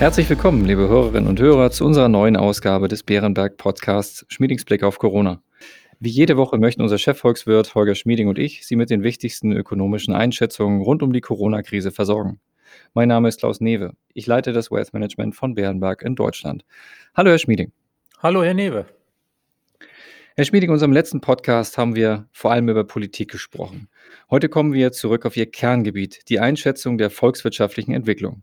Herzlich willkommen, liebe Hörerinnen und Hörer, zu unserer neuen Ausgabe des Bärenberg Podcasts Schmiedings Blick auf Corona. Wie jede Woche möchten unser Chefvolkswirt Holger Schmieding und ich Sie mit den wichtigsten ökonomischen Einschätzungen rund um die Corona-Krise versorgen. Mein Name ist Klaus Newe. Ich leite das Wealth Management von Bärenberg in Deutschland. Hallo, Herr Schmieding. Hallo, Herr Newe. Herr Schmieding, in unserem letzten Podcast haben wir vor allem über Politik gesprochen. Heute kommen wir zurück auf Ihr Kerngebiet, die Einschätzung der volkswirtschaftlichen Entwicklung.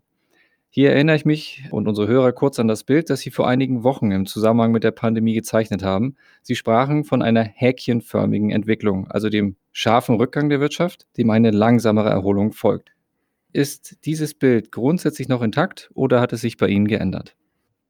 Hier erinnere ich mich und unsere Hörer kurz an das Bild, das Sie vor einigen Wochen im Zusammenhang mit der Pandemie gezeichnet haben. Sie sprachen von einer häkchenförmigen Entwicklung, also dem scharfen Rückgang der Wirtschaft, dem eine langsamere Erholung folgt. Ist dieses Bild grundsätzlich noch intakt oder hat es sich bei Ihnen geändert?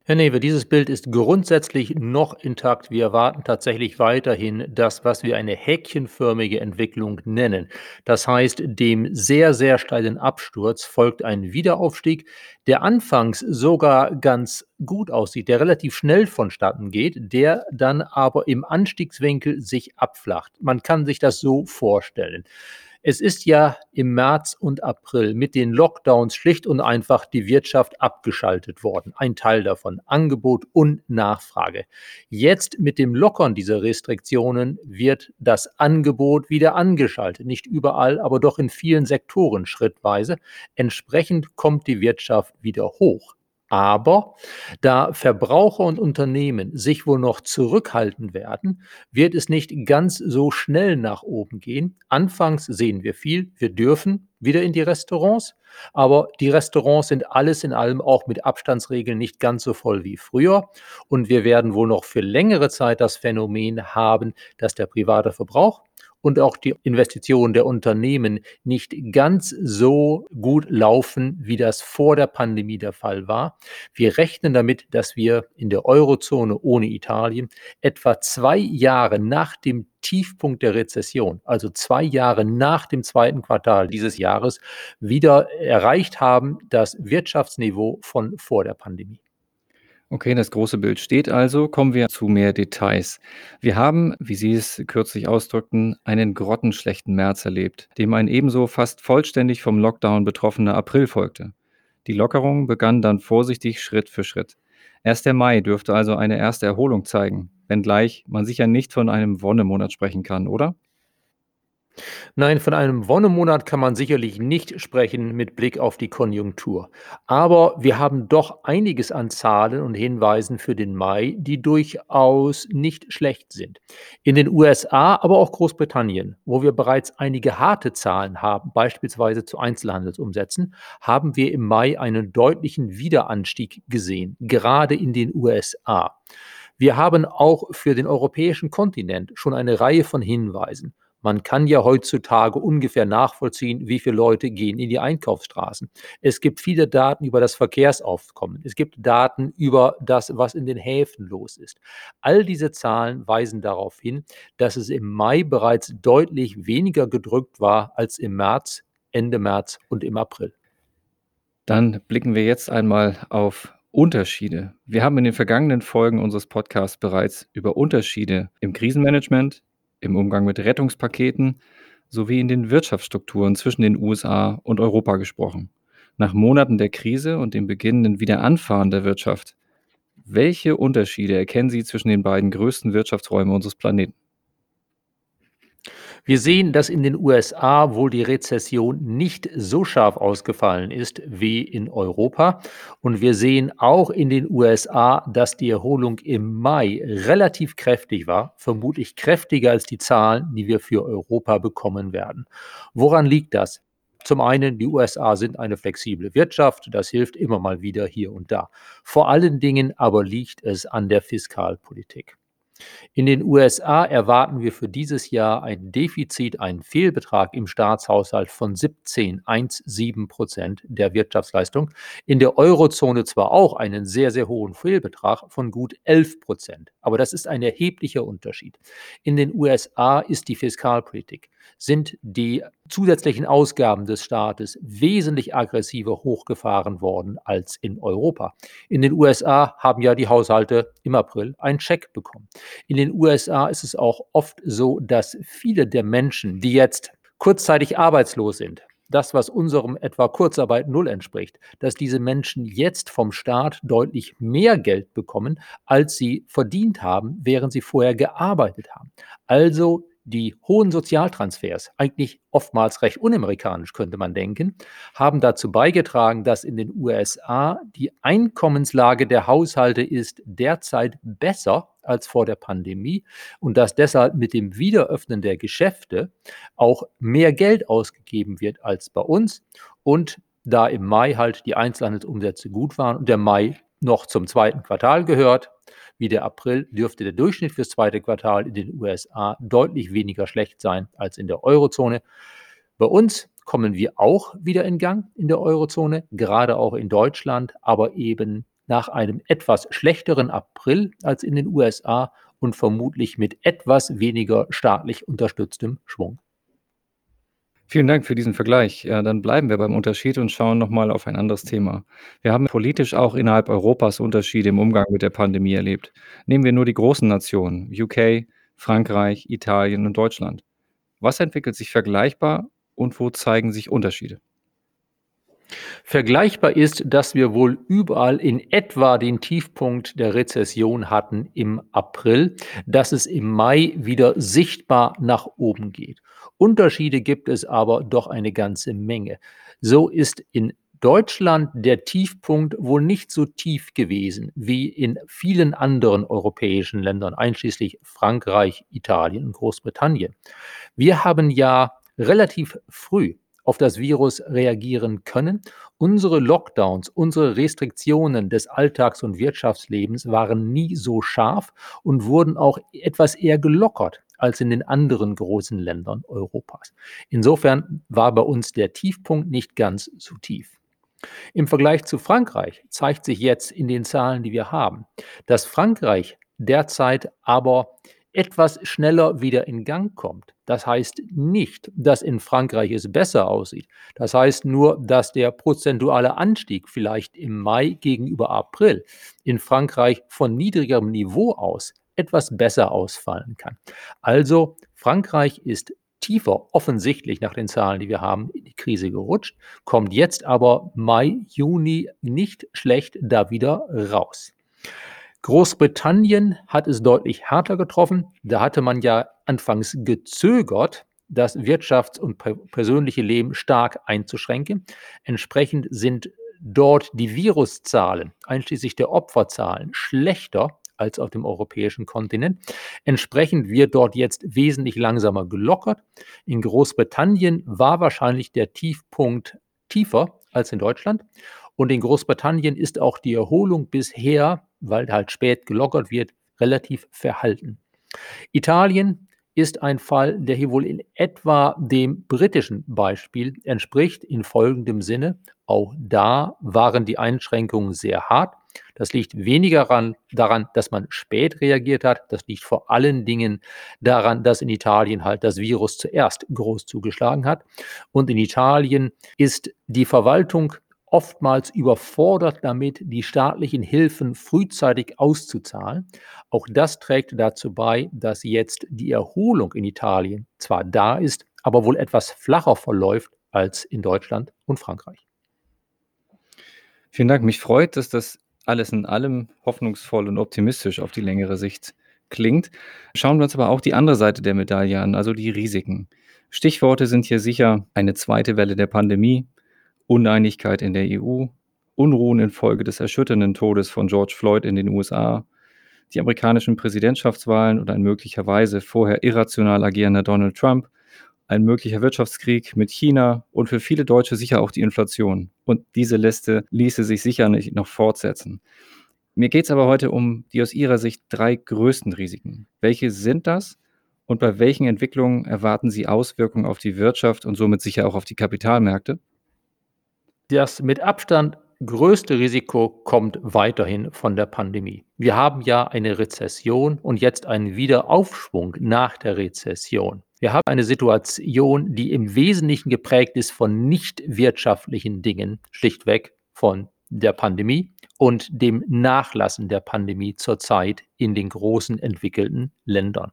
Herr Newe, dieses Bild ist grundsätzlich noch intakt. Wir erwarten tatsächlich weiterhin das, was wir eine häkchenförmige Entwicklung nennen. Das heißt, dem sehr, sehr steilen Absturz folgt ein Wiederaufstieg, der anfangs sogar ganz gut aussieht, der relativ schnell vonstatten geht, der dann aber im Anstiegswinkel sich abflacht. Man kann sich das so vorstellen. Es ist ja im März und April mit den Lockdowns schlicht und einfach die Wirtschaft abgeschaltet worden. Ein Teil davon Angebot und Nachfrage. Jetzt mit dem Lockern dieser Restriktionen wird das Angebot wieder angeschaltet. Nicht überall, aber doch in vielen Sektoren schrittweise. Entsprechend kommt die Wirtschaft wieder hoch. Aber da Verbraucher und Unternehmen sich wohl noch zurückhalten werden, wird es nicht ganz so schnell nach oben gehen. Anfangs sehen wir viel, wir dürfen wieder in die Restaurants, aber die Restaurants sind alles in allem auch mit Abstandsregeln nicht ganz so voll wie früher. Und wir werden wohl noch für längere Zeit das Phänomen haben, dass der private Verbrauch und auch die Investitionen der Unternehmen nicht ganz so gut laufen, wie das vor der Pandemie der Fall war. Wir rechnen damit, dass wir in der Eurozone ohne Italien etwa zwei Jahre nach dem Tiefpunkt der Rezession, also zwei Jahre nach dem zweiten Quartal dieses Jahres, wieder erreicht haben das Wirtschaftsniveau von vor der Pandemie. Okay, das große Bild steht also. Kommen wir zu mehr Details. Wir haben, wie Sie es kürzlich ausdrückten, einen grottenschlechten März erlebt, dem ein ebenso fast vollständig vom Lockdown betroffener April folgte. Die Lockerung begann dann vorsichtig Schritt für Schritt. Erst der Mai dürfte also eine erste Erholung zeigen, wenngleich man sicher nicht von einem Wonnemonat sprechen kann, oder? Nein, von einem Wonnemonat kann man sicherlich nicht sprechen mit Blick auf die Konjunktur. Aber wir haben doch einiges an Zahlen und Hinweisen für den Mai, die durchaus nicht schlecht sind. In den USA, aber auch Großbritannien, wo wir bereits einige harte Zahlen haben, beispielsweise zu Einzelhandelsumsätzen, haben wir im Mai einen deutlichen Wiederanstieg gesehen, gerade in den USA. Wir haben auch für den europäischen Kontinent schon eine Reihe von Hinweisen. Man kann ja heutzutage ungefähr nachvollziehen, wie viele Leute gehen in die Einkaufsstraßen. Es gibt viele Daten über das Verkehrsaufkommen. Es gibt Daten über das, was in den Häfen los ist. All diese Zahlen weisen darauf hin, dass es im Mai bereits deutlich weniger gedrückt war als im März, Ende März und im April. Dann blicken wir jetzt einmal auf Unterschiede. Wir haben in den vergangenen Folgen unseres Podcasts bereits über Unterschiede im Krisenmanagement, im Umgang mit Rettungspaketen sowie in den Wirtschaftsstrukturen zwischen den USA und Europa gesprochen. Nach Monaten der Krise und dem beginnenden Wiederanfahren der Wirtschaft, welche Unterschiede erkennen Sie zwischen den beiden größten Wirtschaftsräumen unseres Planeten? Wir sehen, dass in den USA wohl die Rezession nicht so scharf ausgefallen ist wie in Europa. Und wir sehen auch in den USA, dass die Erholung im Mai relativ kräftig war, vermutlich kräftiger als die Zahlen, die wir für Europa bekommen werden. Woran liegt das? Zum einen, die USA sind eine flexible Wirtschaft, das hilft immer mal wieder hier und da. Vor allen Dingen aber liegt es an der Fiskalpolitik. In den USA erwarten wir für dieses Jahr ein Defizit, einen Fehlbetrag im Staatshaushalt von 17,17 Prozent der Wirtschaftsleistung. In der Eurozone zwar auch einen sehr, sehr hohen Fehlbetrag von gut 11 Prozent, aber das ist ein erheblicher Unterschied. In den USA ist die Fiskalpolitik, sind die zusätzlichen Ausgaben des Staates wesentlich aggressiver hochgefahren worden als in Europa. In den USA haben ja die Haushalte im April einen Scheck bekommen. In den USA ist es auch oft so, dass viele der Menschen, die jetzt kurzzeitig arbeitslos sind, das, was unserem etwa Kurzarbeit Null entspricht, dass diese Menschen jetzt vom Staat deutlich mehr Geld bekommen, als sie verdient haben, während sie vorher gearbeitet haben. Also die hohen Sozialtransfers, eigentlich oftmals recht unamerikanisch könnte man denken, haben dazu beigetragen, dass in den USA die Einkommenslage der Haushalte ist derzeit besser als vor der Pandemie und dass deshalb mit dem Wiederöffnen der Geschäfte auch mehr Geld ausgegeben wird als bei uns und da im Mai halt die Einzelhandelsumsätze gut waren und der Mai noch zum zweiten Quartal gehört, wie der April dürfte der Durchschnitt fürs zweite Quartal in den USA deutlich weniger schlecht sein als in der Eurozone. Bei uns kommen wir auch wieder in Gang in der Eurozone, gerade auch in Deutschland, aber eben nach einem etwas schlechteren April als in den USA und vermutlich mit etwas weniger staatlich unterstütztem Schwung. Vielen Dank für diesen Vergleich. Ja, dann bleiben wir beim Unterschied und schauen nochmal auf ein anderes Thema. Wir haben politisch auch innerhalb Europas Unterschiede im Umgang mit der Pandemie erlebt. Nehmen wir nur die großen Nationen, UK, Frankreich, Italien und Deutschland. Was entwickelt sich vergleichbar und wo zeigen sich Unterschiede? Vergleichbar ist, dass wir wohl überall in etwa den Tiefpunkt der Rezession hatten im April, dass es im Mai wieder sichtbar nach oben geht. Unterschiede gibt es aber doch eine ganze Menge. So ist in Deutschland der Tiefpunkt wohl nicht so tief gewesen wie in vielen anderen europäischen Ländern, einschließlich Frankreich, Italien und Großbritannien. Wir haben ja relativ früh auf das Virus reagieren können. Unsere Lockdowns, unsere Restriktionen des Alltags- und Wirtschaftslebens waren nie so scharf und wurden auch etwas eher gelockert als in den anderen großen Ländern Europas. Insofern war bei uns der Tiefpunkt nicht ganz so tief. Im Vergleich zu Frankreich zeigt sich jetzt in den Zahlen, die wir haben, dass Frankreich derzeit aber etwas schneller wieder in Gang kommt. Das heißt nicht, dass in Frankreich es besser aussieht. Das heißt nur, dass der prozentuale Anstieg vielleicht im Mai gegenüber April in Frankreich von niedrigerem Niveau aus etwas besser ausfallen kann. Also Frankreich ist tiefer offensichtlich nach den Zahlen, die wir haben, in die Krise gerutscht, kommt jetzt aber Mai, Juni nicht schlecht da wieder raus. Großbritannien hat es deutlich härter getroffen. Da hatte man ja anfangs gezögert, das Wirtschafts- und persönliche Leben stark einzuschränken. Entsprechend sind dort die Viruszahlen, einschließlich der Opferzahlen, schlechter als auf dem europäischen Kontinent. Entsprechend wird dort jetzt wesentlich langsamer gelockert. In Großbritannien war wahrscheinlich der Tiefpunkt tiefer als in Deutschland. Und in Großbritannien ist auch die Erholung bisher, weil halt spät gelockert wird, relativ verhalten. Italien ist ein Fall, der hier wohl in etwa dem britischen Beispiel entspricht, in folgendem Sinne. Auch da waren die Einschränkungen sehr hart. Das liegt weniger daran, dass man spät reagiert hat. Das liegt vor allen Dingen daran, dass in Italien halt das Virus zuerst groß zugeschlagen hat. Und in Italien ist die Verwaltung oftmals überfordert damit, die staatlichen Hilfen frühzeitig auszuzahlen. Auch das trägt dazu bei, dass jetzt die Erholung in Italien zwar da ist, aber wohl etwas flacher verläuft als in Deutschland und Frankreich. Vielen Dank. Mich freut, dass das alles in allem hoffnungsvoll und optimistisch auf die längere Sicht klingt. Schauen wir uns aber auch die andere Seite der Medaille an, also die Risiken. Stichworte sind hier sicher eine zweite Welle der Pandemie, Uneinigkeit in der EU, Unruhen infolge des erschütternden Todes von George Floyd in den USA, die amerikanischen Präsidentschaftswahlen und ein möglicherweise vorher irrational agierender Donald Trump, ein möglicher Wirtschaftskrieg mit China und für viele Deutsche sicher auch die Inflation. Und diese Liste ließe sich sicher nicht noch fortsetzen. Mir geht es aber heute um die aus Ihrer Sicht drei größten Risiken. Welche sind das und bei welchen Entwicklungen erwarten Sie Auswirkungen auf die Wirtschaft und somit sicher auch auf die Kapitalmärkte? Das mit Abstand größte Risiko kommt weiterhin von der Pandemie. Wir haben ja eine Rezession und jetzt einen Wiederaufschwung nach der Rezession. Wir haben eine Situation, die im Wesentlichen geprägt ist von nicht wirtschaftlichen Dingen, schlichtweg von der Pandemie und dem Nachlassen der Pandemie zurzeit in den großen entwickelten Ländern.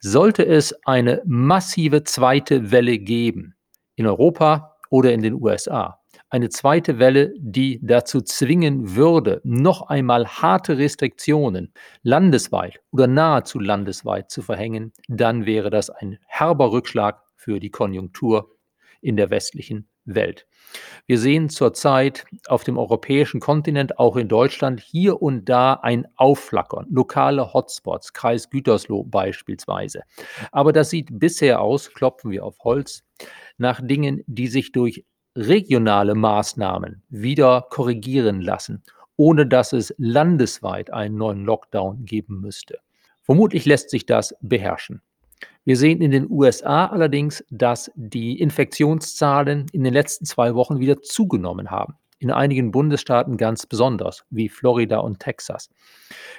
Sollte es eine massive zweite Welle geben, in Europa oder in den USA. Eine zweite Welle, die dazu zwingen würde, noch einmal harte Restriktionen landesweit oder nahezu landesweit zu verhängen, dann wäre das ein herber Rückschlag für die Konjunktur in der westlichen Welt. Wir sehen zurzeit auf dem europäischen Kontinent, auch in Deutschland, hier und da ein Aufflackern, lokale Hotspots, Kreis Gütersloh beispielsweise. Aber das sieht bisher aus, klopfen wir auf Holz, nach Dingen, die sich durch regionale Maßnahmen wieder korrigieren lassen, ohne dass es landesweit einen neuen Lockdown geben müsste. Vermutlich lässt sich das beherrschen. Wir sehen in den USA allerdings, dass die Infektionszahlen in den letzten zwei Wochen wieder zugenommen haben. In einigen Bundesstaaten ganz besonders, wie Florida und Texas.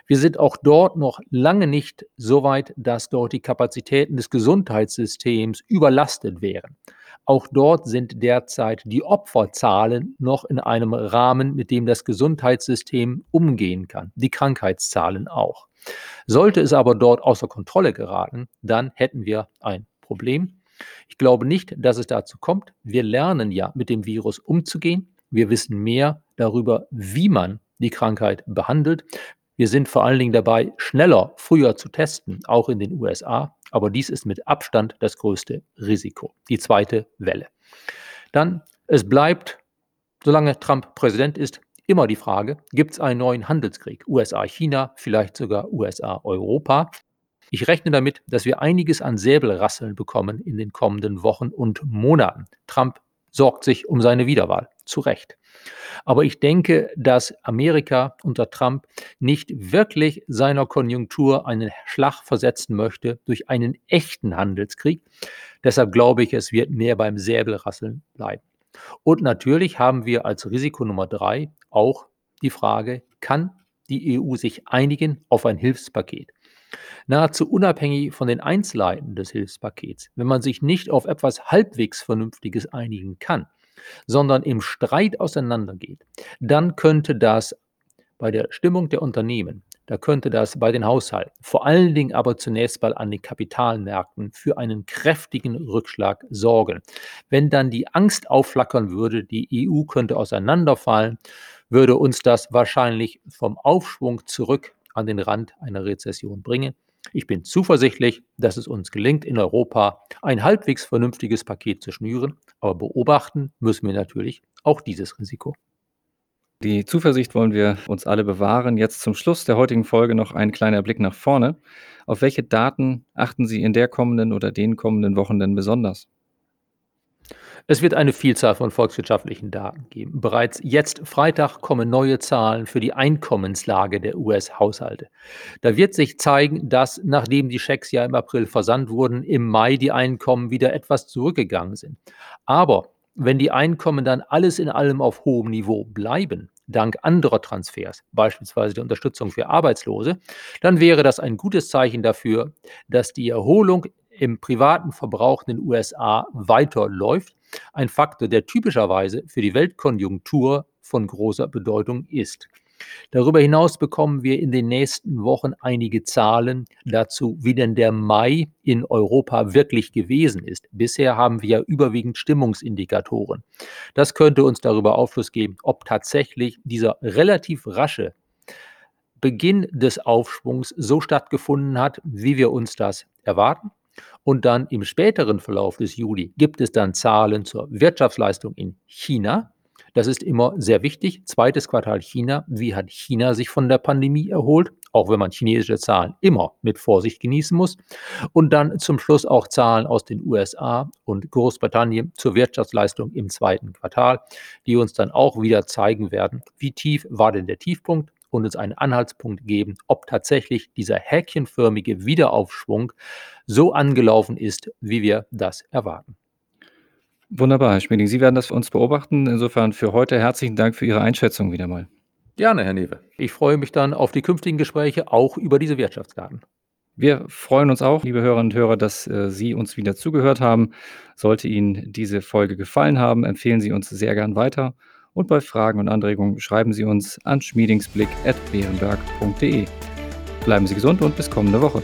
Wir sind auch dort noch lange nicht so weit, dass dort die Kapazitäten des Gesundheitssystems überlastet wären. Auch dort sind derzeit die Opferzahlen noch in einem Rahmen, mit dem das Gesundheitssystem umgehen kann, die Krankheitszahlen auch. Sollte es aber dort außer Kontrolle geraten, dann hätten wir ein Problem. Ich glaube nicht, dass es dazu kommt. Wir lernen ja mit dem Virus umzugehen. Wir wissen mehr darüber, wie man die Krankheit behandelt. Wir sind vor allen Dingen dabei, schneller, früher zu testen, auch in den USA. Aber dies ist mit Abstand das größte Risiko, die zweite Welle. Dann, es bleibt, solange Trump Präsident ist, immer die Frage, gibt es einen neuen Handelskrieg? USA-China, vielleicht sogar USA-Europa. Ich rechne damit, dass wir einiges an Säbelrasseln bekommen in den kommenden Wochen und Monaten. Trump sorgt sich um seine Wiederwahl, zu Recht. Aber ich denke, dass Amerika unter Trump nicht wirklich seiner Konjunktur einen Schlag versetzen möchte durch einen echten Handelskrieg. Deshalb glaube ich, es wird mehr beim Säbelrasseln bleiben. Und natürlich haben wir als Risiko Nummer drei auch die Frage, kann die EU sich einigen auf ein Hilfspaket? Nahezu unabhängig von den Einzelheiten des Hilfspakets, wenn man sich nicht auf etwas halbwegs Vernünftiges einigen kann, sondern im Streit auseinandergeht, dann könnte das bei der Stimmung der Unternehmen, da könnte das bei den Haushalten, vor allen Dingen aber zunächst mal an den Kapitalmärkten für einen kräftigen Rückschlag sorgen. Wenn dann die Angst aufflackern würde, die EU könnte auseinanderfallen, würde uns das wahrscheinlich vom Aufschwung zurück an den Rand einer Rezession bringen. Ich bin zuversichtlich, dass es uns gelingt, in Europa ein halbwegs vernünftiges Paket zu schnüren, aber beobachten müssen wir natürlich auch dieses Risiko. Die Zuversicht wollen wir uns alle bewahren. Jetzt zum Schluss der heutigen Folge noch ein kleiner Blick nach vorne. Auf welche Daten achten Sie in der kommenden oder den kommenden Wochen denn besonders? Es wird eine Vielzahl von volkswirtschaftlichen Daten geben. Bereits jetzt Freitag kommen neue Zahlen für die Einkommenslage der US-Haushalte. Da wird sich zeigen, dass nachdem die Schecks ja im April versandt wurden, im Mai die Einkommen wieder etwas zurückgegangen sind. Aber wenn die Einkommen dann alles in allem auf hohem Niveau bleiben, dank anderer Transfers, beispielsweise der Unterstützung für Arbeitslose, dann wäre das ein gutes Zeichen dafür, dass die Erholung im privaten Verbrauch in den USA weiterläuft. Ein Faktor, der typischerweise für die Weltkonjunktur von großer Bedeutung ist. Darüber hinaus bekommen wir in den nächsten Wochen einige Zahlen dazu, wie denn der Mai in Europa wirklich gewesen ist. Bisher haben wir ja überwiegend Stimmungsindikatoren. Das könnte uns darüber Aufschluss geben, ob tatsächlich dieser relativ rasche Beginn des Aufschwungs so stattgefunden hat, wie wir uns das erwarten. Und dann im späteren Verlauf des Juli gibt es dann Zahlen zur Wirtschaftsleistung in China. Das ist immer sehr wichtig. Zweites Quartal China. Wie hat China sich von der Pandemie erholt? Auch wenn man chinesische Zahlen immer mit Vorsicht genießen muss. Und dann zum Schluss auch Zahlen aus den USA und Großbritannien zur Wirtschaftsleistung im zweiten Quartal, die uns dann auch wieder zeigen werden, wie tief war denn der Tiefpunkt und uns einen Anhaltspunkt geben, ob tatsächlich dieser häkchenförmige Wiederaufschwung so angelaufen ist, wie wir das erwarten. Wunderbar, Herr Schmieding. Sie werden das für uns beobachten. Insofern für heute herzlichen Dank für Ihre Einschätzung wieder mal. Gerne, Herr Newe. Ich freue mich dann auf die künftigen Gespräche auch über diese Wirtschaftsdaten. Wir freuen uns auch, liebe Hörerinnen und Hörer, dass äh, Sie uns wieder zugehört haben. Sollte Ihnen diese Folge gefallen haben, empfehlen Sie uns sehr gern weiter. Und bei Fragen und Anregungen schreiben Sie uns an schmiedingsblick.beerenberg.de. Bleiben Sie gesund und bis kommende Woche.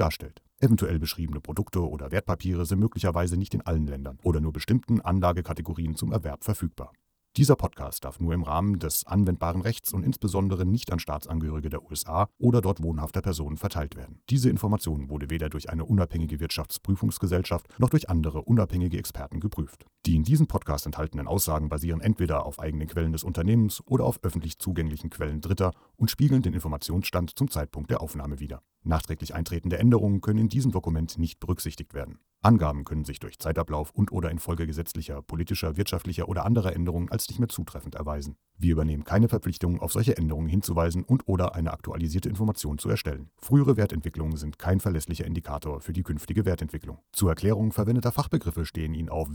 darstellt. Eventuell beschriebene Produkte oder Wertpapiere sind möglicherweise nicht in allen Ländern oder nur bestimmten Anlagekategorien zum Erwerb verfügbar. Dieser Podcast darf nur im Rahmen des anwendbaren Rechts und insbesondere nicht an Staatsangehörige der USA oder dort wohnhafter Personen verteilt werden. Diese Information wurde weder durch eine unabhängige Wirtschaftsprüfungsgesellschaft noch durch andere unabhängige Experten geprüft. Die in diesem Podcast enthaltenen Aussagen basieren entweder auf eigenen Quellen des Unternehmens oder auf öffentlich zugänglichen Quellen Dritter und spiegeln den Informationsstand zum Zeitpunkt der Aufnahme wider. Nachträglich eintretende Änderungen können in diesem Dokument nicht berücksichtigt werden. Angaben können sich durch Zeitablauf und/oder infolge gesetzlicher, politischer, wirtschaftlicher oder anderer Änderungen als nicht mehr zutreffend erweisen. Wir übernehmen keine Verpflichtung, auf solche Änderungen hinzuweisen und/oder eine aktualisierte Information zu erstellen. Frühere Wertentwicklungen sind kein verlässlicher Indikator für die künftige Wertentwicklung. Zur Erklärung verwendeter Fachbegriffe stehen Ihnen auf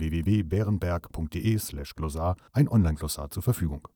www.bärenberg.de/glossar ein Online-Glossar zur Verfügung